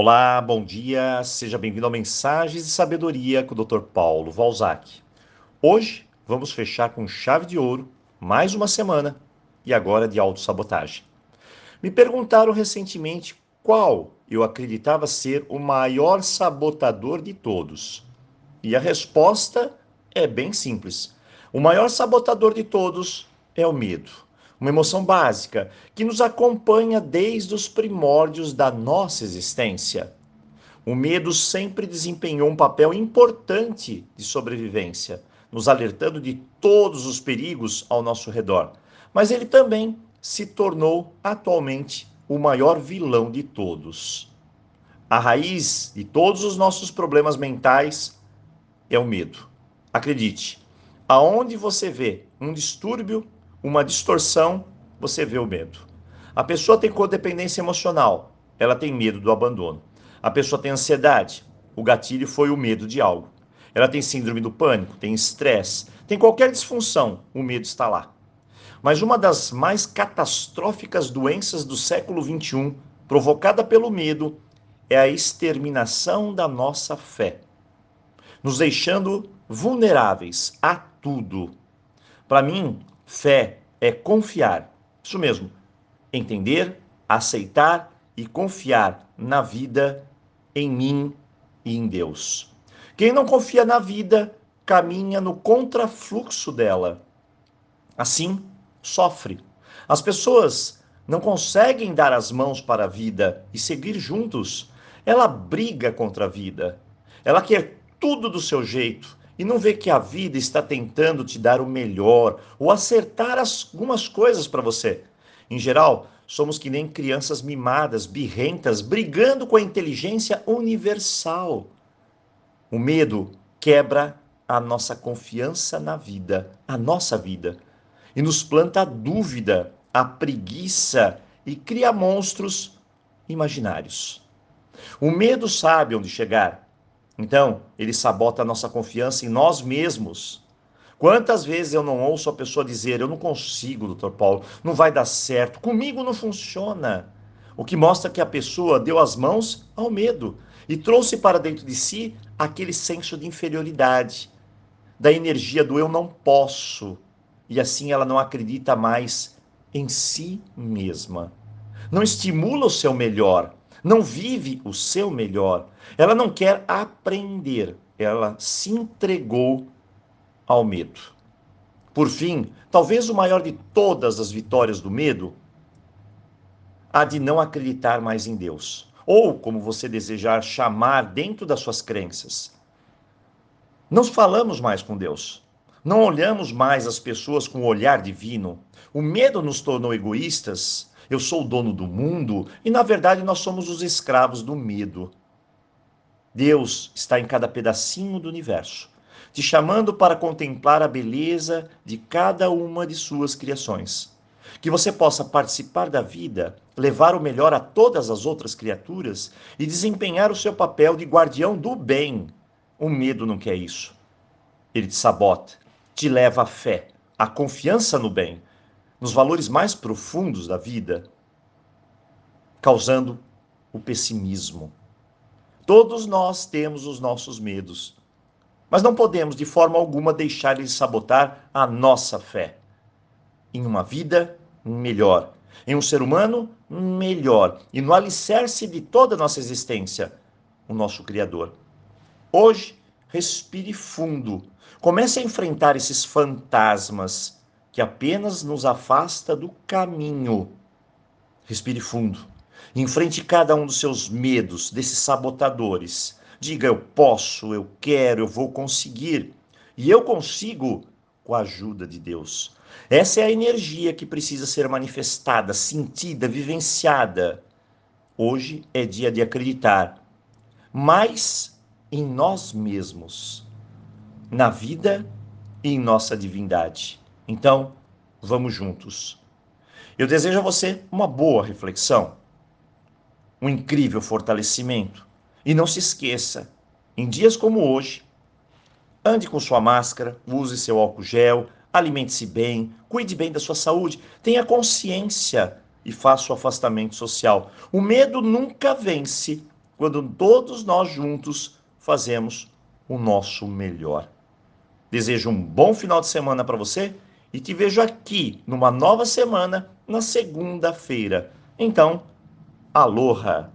Olá, bom dia, seja bem-vindo ao Mensagens de Sabedoria com o Dr. Paulo Valzac. Hoje vamos fechar com chave de ouro mais uma semana e agora de autossabotagem. Me perguntaram recentemente qual eu acreditava ser o maior sabotador de todos. E a resposta é bem simples. O maior sabotador de todos é o medo uma emoção básica que nos acompanha desde os primórdios da nossa existência. O medo sempre desempenhou um papel importante de sobrevivência, nos alertando de todos os perigos ao nosso redor. Mas ele também se tornou atualmente o maior vilão de todos. A raiz de todos os nossos problemas mentais é o medo. Acredite, aonde você vê um distúrbio uma distorção, você vê o medo. A pessoa tem codependência emocional, ela tem medo do abandono. A pessoa tem ansiedade, o gatilho foi o medo de algo. Ela tem síndrome do pânico, tem estresse, tem qualquer disfunção, o medo está lá. Mas uma das mais catastróficas doenças do século XXI, provocada pelo medo, é a exterminação da nossa fé, nos deixando vulneráveis a tudo. Para mim, Fé é confiar. Isso mesmo. Entender, aceitar e confiar na vida, em mim e em Deus. Quem não confia na vida caminha no contrafluxo dela. Assim, sofre. As pessoas não conseguem dar as mãos para a vida e seguir juntos. Ela briga contra a vida. Ela quer tudo do seu jeito e não vê que a vida está tentando te dar o melhor ou acertar algumas coisas para você. Em geral, somos que nem crianças mimadas, birrentas, brigando com a inteligência universal. O medo quebra a nossa confiança na vida, a nossa vida, e nos planta a dúvida, a preguiça e cria monstros imaginários. O medo sabe onde chegar então, ele sabota a nossa confiança em nós mesmos. Quantas vezes eu não ouço a pessoa dizer: Eu não consigo, doutor Paulo, não vai dar certo, comigo não funciona. O que mostra que a pessoa deu as mãos ao medo e trouxe para dentro de si aquele senso de inferioridade, da energia do eu não posso. E assim ela não acredita mais em si mesma. Não estimula o seu melhor, não vive o seu melhor. Ela não quer aprender, ela se entregou ao medo. Por fim, talvez o maior de todas as vitórias do medo, a de não acreditar mais em Deus, ou como você desejar chamar dentro das suas crenças. Não falamos mais com Deus. Não olhamos mais as pessoas com o olhar divino. O medo nos tornou egoístas eu sou o dono do mundo, e na verdade nós somos os escravos do medo. Deus está em cada pedacinho do universo, te chamando para contemplar a beleza de cada uma de suas criações. Que você possa participar da vida, levar o melhor a todas as outras criaturas e desempenhar o seu papel de guardião do bem. O medo não quer isso. Ele te sabota, te leva à fé, à confiança no bem, nos valores mais profundos da vida, causando o pessimismo. Todos nós temos os nossos medos, mas não podemos de forma alguma deixar eles sabotar a nossa fé em uma vida melhor, em um ser humano melhor e no alicerce de toda a nossa existência, o nosso Criador. Hoje, respire fundo, comece a enfrentar esses fantasmas que apenas nos afasta do caminho. Respire fundo. Enfrente cada um dos seus medos, desses sabotadores. Diga: eu posso, eu quero, eu vou conseguir. E eu consigo com a ajuda de Deus. Essa é a energia que precisa ser manifestada, sentida, vivenciada. Hoje é dia de acreditar mais em nós mesmos, na vida e em nossa divindade. Então, vamos juntos. Eu desejo a você uma boa reflexão, um incrível fortalecimento. E não se esqueça, em dias como hoje, ande com sua máscara, use seu álcool gel, alimente-se bem, cuide bem da sua saúde, tenha consciência e faça o afastamento social. O medo nunca vence quando todos nós juntos fazemos o nosso melhor. Desejo um bom final de semana para você e te vejo aqui numa nova semana na segunda-feira. Então, aloha!